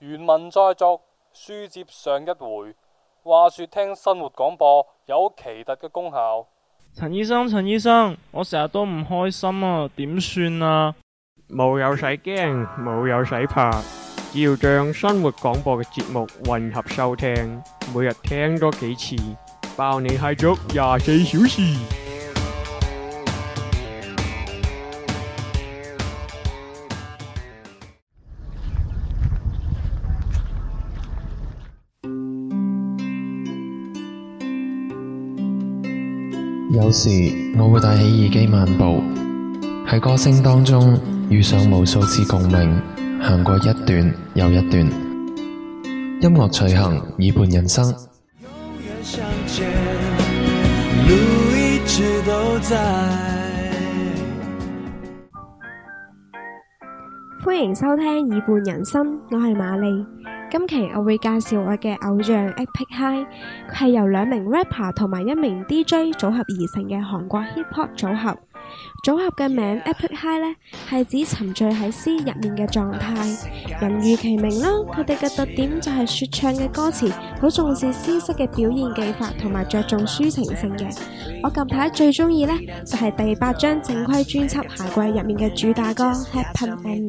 原文再續，書接上一回。話說聽生活廣播有奇特嘅功效。陳醫生，陳醫生，我成日都唔開心啊，點算啊？冇有使驚，冇有使怕，只要將生活廣播嘅節目混合收聽，每日聽多幾次，包你嗨足廿四小時。 有時我會戴起耳機漫步，喺歌聲當中遇上無數次共鳴，行過一段又一段。音樂隨行，耳畔人生。歡迎收聽耳畔人生，我係瑪麗。 今期我會介紹我嘅偶像 Epic High，佢係由兩名 rapper 同埋一名 DJ 組合而成嘅韓國 hip hop 組合。組合嘅名 Epic High 呢，係指沉醉喺詩入面嘅狀態，人如其名啦。佢哋嘅特點就係說唱嘅歌詞，好重視詩式嘅表現技法，同埋着重抒情性嘅。我近排最中意呢，就係第八張正規專輯《鞋櫃》入面嘅主打歌《Happy Ending》。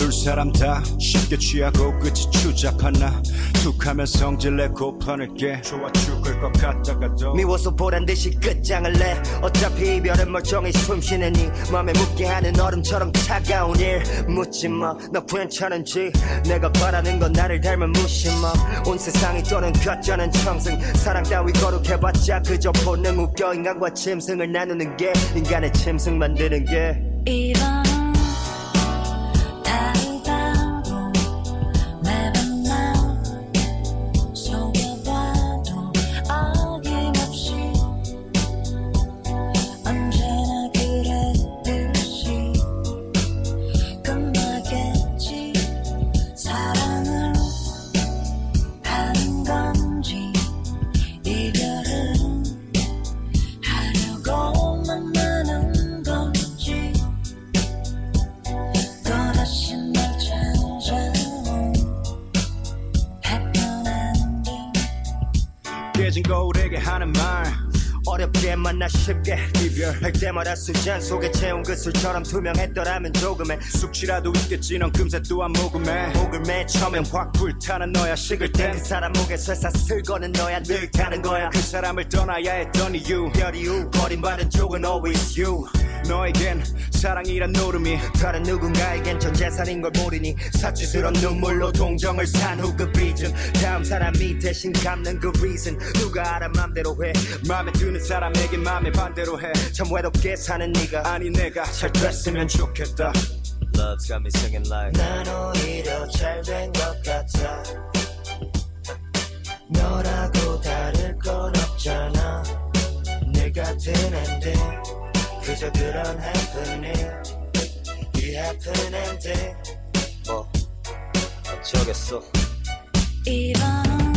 둘 사람 다 쉽게 취하고 끝이 추잡하나 툭하면 성질내고 파낼게. 좋아 죽을 것 같다가도 미워서 보란듯이 끝장을 내. 어차피 이별은 멀쩡히 숨쉬는 이 맘에 묻게 하는 얼음처럼 차가운 일 묻지마. 너 괜찮은지 내가 바라는 건 나를 닮은 무심함. 온 세상이 떠는 가짜는 청승. 사랑 따위 거룩해봤자 그저 본능 웃겨. 인간과 짐승을 나누는 게 인간의 짐승 만드는 게. 이런 만나 쉽게 이별할 때마다 술잔 속에 채운 그 술처럼 투명했더라면 조금의 숙취라도 있겠지. 넌 금세 또한 모금에 목을 매 처음엔 확불 하는 너야. 식을 때그 사람 목에 쇠사슬 거는 너야. 늘 타는 거야. 그 사람을 떠나야 했던 이유. 별이유. 버림받은 쪽은 always you. 너에겐 사랑이란 노름이 다른 누군가에겐 전 재산인 걸 모르니 사치스런 눈물로 동정을 산 후 그 빚은 다음 사람이 대신 갚는 그 reason. 누가 알아 맘대로 해. 맘에 드는 사람에게 맘에 반대로 해참 외롭게 사는 네가 아니 내가 잘 됐으면 좋겠다. loves got me singing like 난 오히려 잘된 것 같아 너라고 다를 건 없잖아 늘 같은 ending 그저 그런 happening 이 happen ending 뭐 어쩌겠어 이번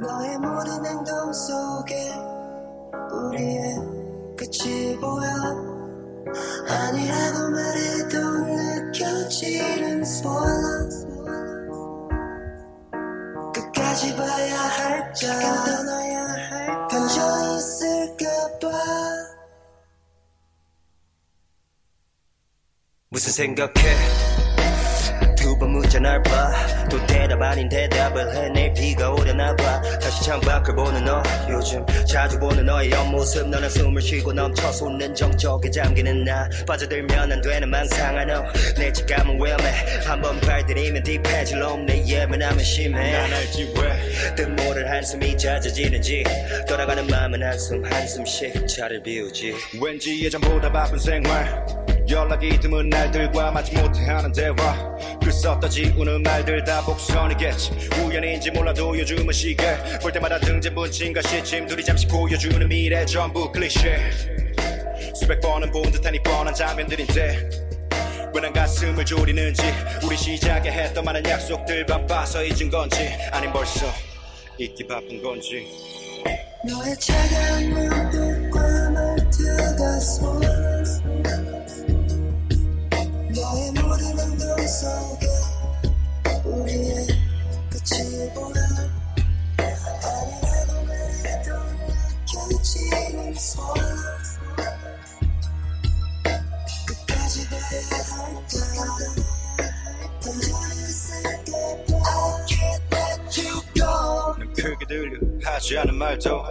너의 모든 행동 속에 우리의 끝이 보여. 아니라고 말해도 느껴지는 spoilers 끝까지 봐야 할까? 잠깐 떠나야 할까? 감정이 있을까봐. 무슨 생각해 두번 묻자 날봐 또 대답 아닌 대답을 해 내일 비가 오려나 봐. 다시 창밖을 보는 너 요즘 자주 보는 너의 옆모습. 너는 숨을 쉬고 넘쳐서 웃는 정적에 잠기는 나. 빠져들면 안 되는 망상한 너내 직감은 위험해. 한번 발들이면 딥해질 놈내 예민함은 심해. 난 알지 왜 뜻 모를 한숨이 잦아지는지. 떠나가는 마음은 한숨 한숨씩 차를 비우지. 왠지 예전보다 바쁜 생활 연락이 드문 날들과 마지 못해 하는 대화. 글 썼다 지우는 말들 다 복선이겠지. 우연인지 몰라도 요즘은 시계. 볼 때마다 등진 분침과 시침 둘이 잠시 보여주는 미래 전부 클리셰. 수백 번은 본 듯한 이 뻔한 장면들인데. 왜난 가슴을 졸이는지 우리 시작에 했던 많은 약속들 바빠서 잊은 건지 아님 벌써 잊기 바쁜 건지. 너의 차가운 눈빛과 말투가 spoilers 너의 모든 행동 속에 우리의 끝이 보여 아니라고 말해도 느껴지는 spoilers 끝까지 봐야 할까 감정이 있을까 I can't let you go 난 크게 들려 하지 않은 말도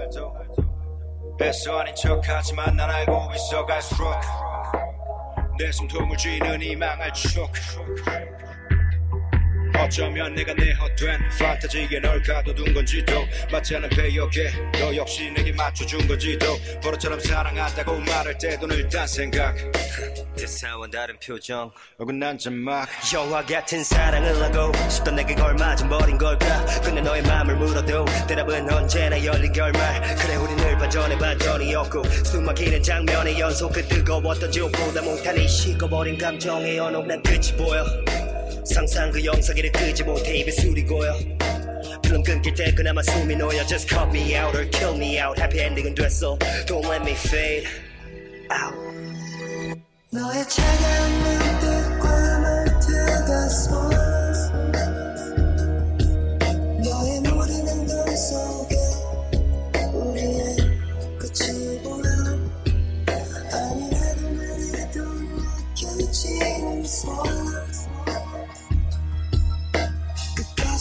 뺏어 아닌 척하지만 난 알고 있어 갈수록 내 숨통을 쥐는 이 망할 추억 어쩌면 내가 내 헛된 판타지에 널 가둬둔 건지도 맞지 않은 배역에 너 역시 내게 맞춰준 건지도 버릇처럼 사랑한다고 말할 때도 늘딴 생각. 대사와 다른 표정 어긋난 점막. 영화 같은 사랑을 하고 싶던 내게 걸맞은 버린 걸까? 근데 너의 마음을 물어도 대답은 언제나 열린 결말. 그래 우리 늘 반전에 반전이었고 숨막히는 장면의 연속 그 뜨거웠던 지옥보다 못하니 식어버린 감정의 연옥 난 끝이 보여 상상 그 영상기를 끄지 못해 입에 술이 고여 필름 끊길 때 그나마 숨이 놓여 Just cut me out or kill me out Happy ending은 됐어 Don't let me fade out 너의 차가운 눈빛과 말투가 spoilers 第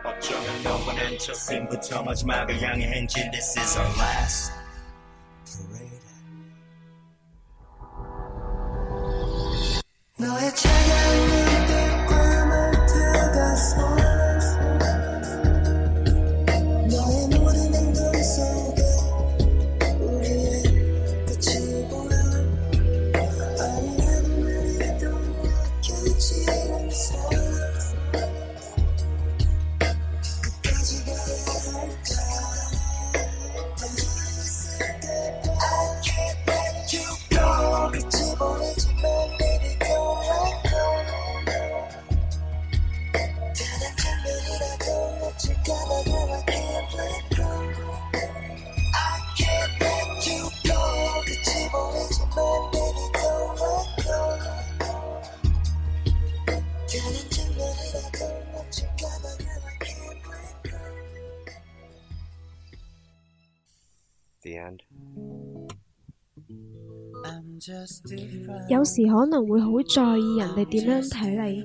리 어쩌면 원한 첫 씬부터 마지막을 향해 행진 This is our last 有時可能會好在意人哋點樣睇你，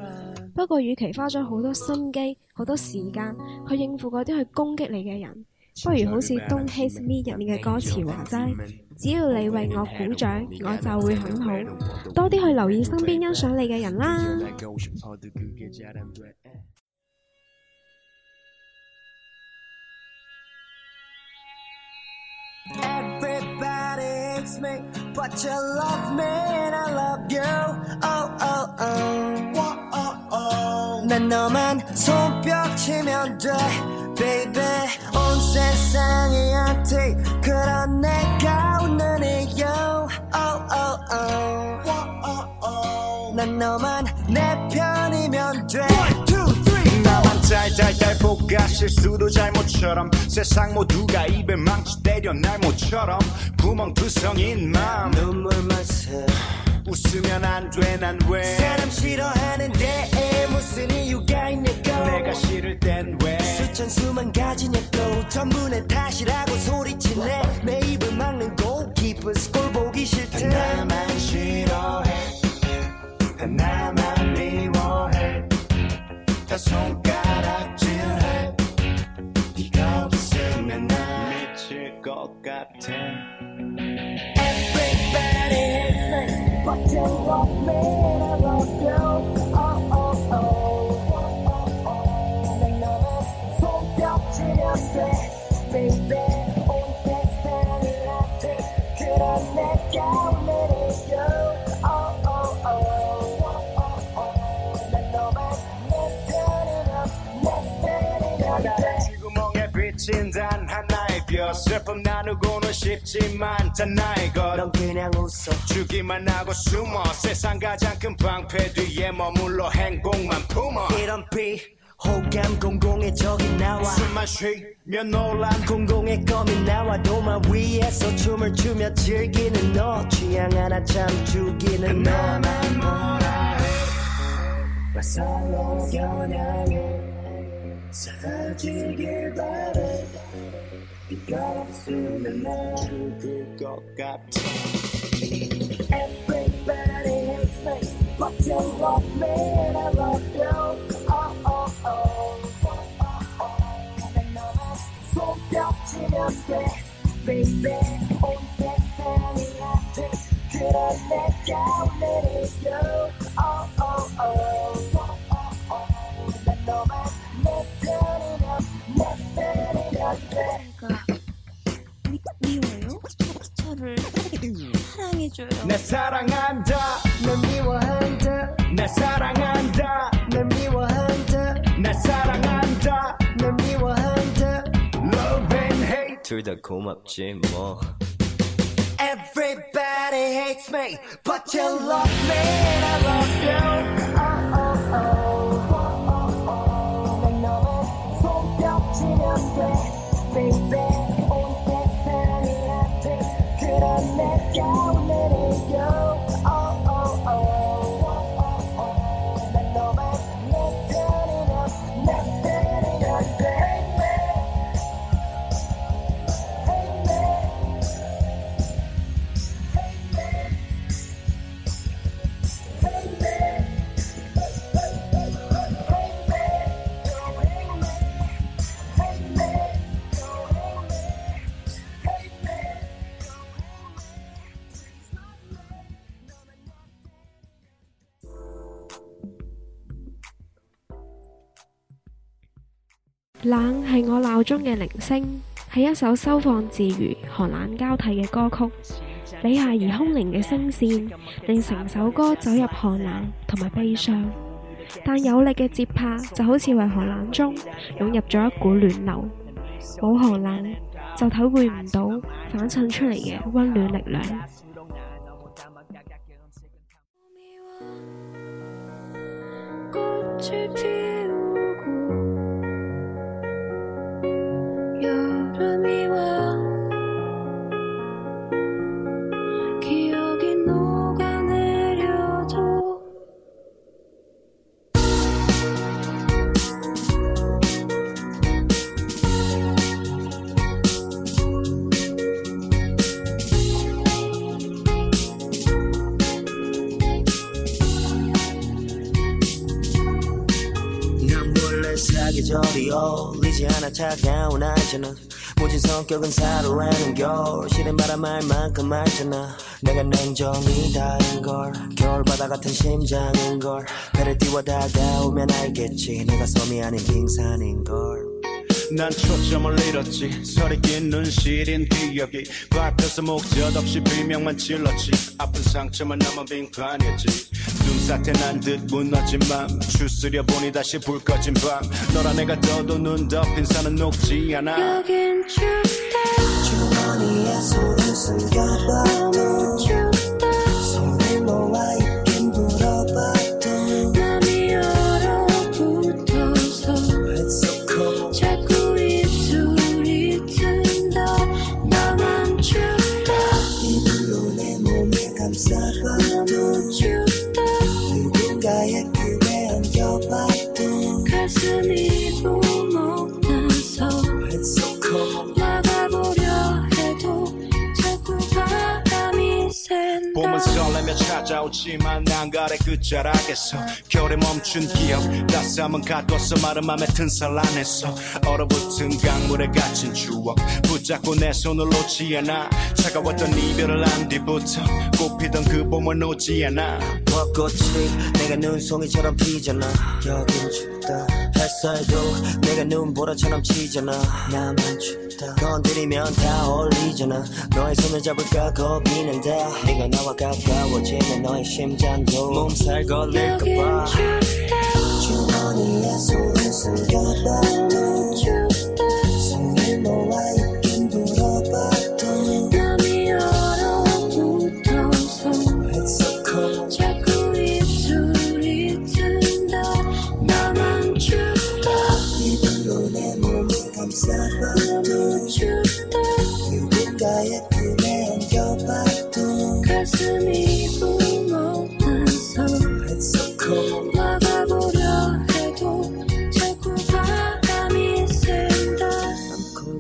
不過與其花咗好多心機、好多時間去應付嗰啲去攻擊你嘅人，不如好似《Don't Hate Me》入面嘅歌詞話齋，只要你為我鼓掌，我就會很好。多啲去留意身邊欣賞你嘅人啦。 Everybody hates me, but you love me and I love you. Oh oh oh, Whoa, oh oh. 난 너만 손뼉 치면 돼, baby. 온 세상이 한테 그런 내가 웃는 이유. Oh oh oh, Whoa, oh oh. 난 너만 내 편이면 돼. 볶아 실수도 잘못처럼. 세상 모두가 입에 망치 때려 날 모처럼. 구멍투성인 맘 눈물만 새. 웃으면 안 돼 난 왜? 사람 싫어하는데 무슨 이유가 있냐고. 내가 싫을 땐 왜? 수천 수만 가지냐고. 전부 내 탓이라고 소리치네. 내 입을 막는 골키퍼스 꼴 보기 싫대. 나만 싫어해. 나만 미워해. 다 손가락 all got ten. Everybody's like, but you want me to love you. 별 슬픔 나누고는 쉽지만 단 나의 것. 넌 그냥 웃어. 주기만 하고 숨어. 세상 가장 큰 방패 뒤에 머물러 행복만 품어. 이런 비 호감 공공의 적이 나와. 숨만 쉬면 논란 공공의 껌이 나와. 도마 위에서 춤을 추며 즐기는 너. 취향 하나 참 죽이는 너. 나만 뭐라 해. 마살로 겨냥해 사라지길 바래 you Everybody hates me, but you love me, and I love you. Oh, oh, oh, oh, oh, oh. So don't you baby. 사랑해줘요. 내 사랑한다 널 미워한다 내 사랑한다 널 미워한다 내 사랑한다 널 미워한다 Love and hate 둘 다 고맙지 뭐 Everybody hates me but you love me and I love you 冷係我鬧鐘嘅鈴聲，係一首收放自如、寒冷交替嘅歌曲。李夏而空靈嘅聲線，令成首歌走入寒冷同埋悲傷。但有力嘅節拍就好似為寒冷中湧入咗一股暖流，冇寒冷就體會唔到反襯出嚟嘅溫暖力量。 계절이 어울리지 않아. 차가운 알잖아 모진 성격은 사로라는 겨울 시린 바람 알 만큼 알잖아. 내가 냉정이 다인 걸. 겨울바다 같은 심장인 걸. 배를 띄워 다가오면 알겠지. 내가 섬이 아닌 빙산인 걸. 난 초점을 잃었지. 설이 낀 시린 기억이 밟혀서 목젖 없이 비명만 질렀지. 아픈 상처만 남은 빙판이었지. 눈 사태 난 듯 무너진 맘 추스려 보니 다시 불 꺼진 밤. 너랑 내가 떠도 눈 덮인 산은 녹지 않아. 여긴 춥다. 주머니에 손을 숨겨봐도 봄은 설레며 찾아오지만 난 가래 끝자락에서 겨울에 멈춘 기억 따스함은 가둬서 마른 맘에 튼살 안에서 얼어붙은 강물에 갇힌 추억 붙잡고 내 손을 놓지 않아. 차가웠던 이별을 한 뒤부터 꽃피던 그 봄은 오지 않아. 벚꽃이 내가 눈송이처럼 피잖아. 여긴 춥다 햇살도 내가 눈보라처럼 치잖아. 나만 춥다. 건드리면 다 어울리잖아. 너의 손을 잡을까 겁이 난다. 네가 나와 가까워지면 너의 심장도 몸살 걸릴까봐. 주머니에 손을 숨겨봐도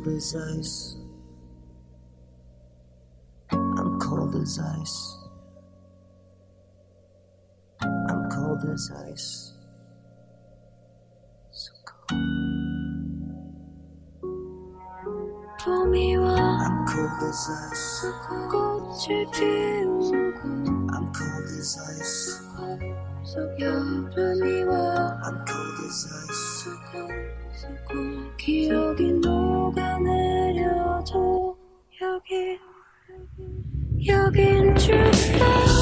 cold as ice I'm cold as ice I'm cold as ice So cold 봄이 와 I'm cold as ice 꽃을 피우고 I'm cold as ice 속 여름이 와 I'm cold as ice 기억이 녹아내려도 여기 여긴 춥다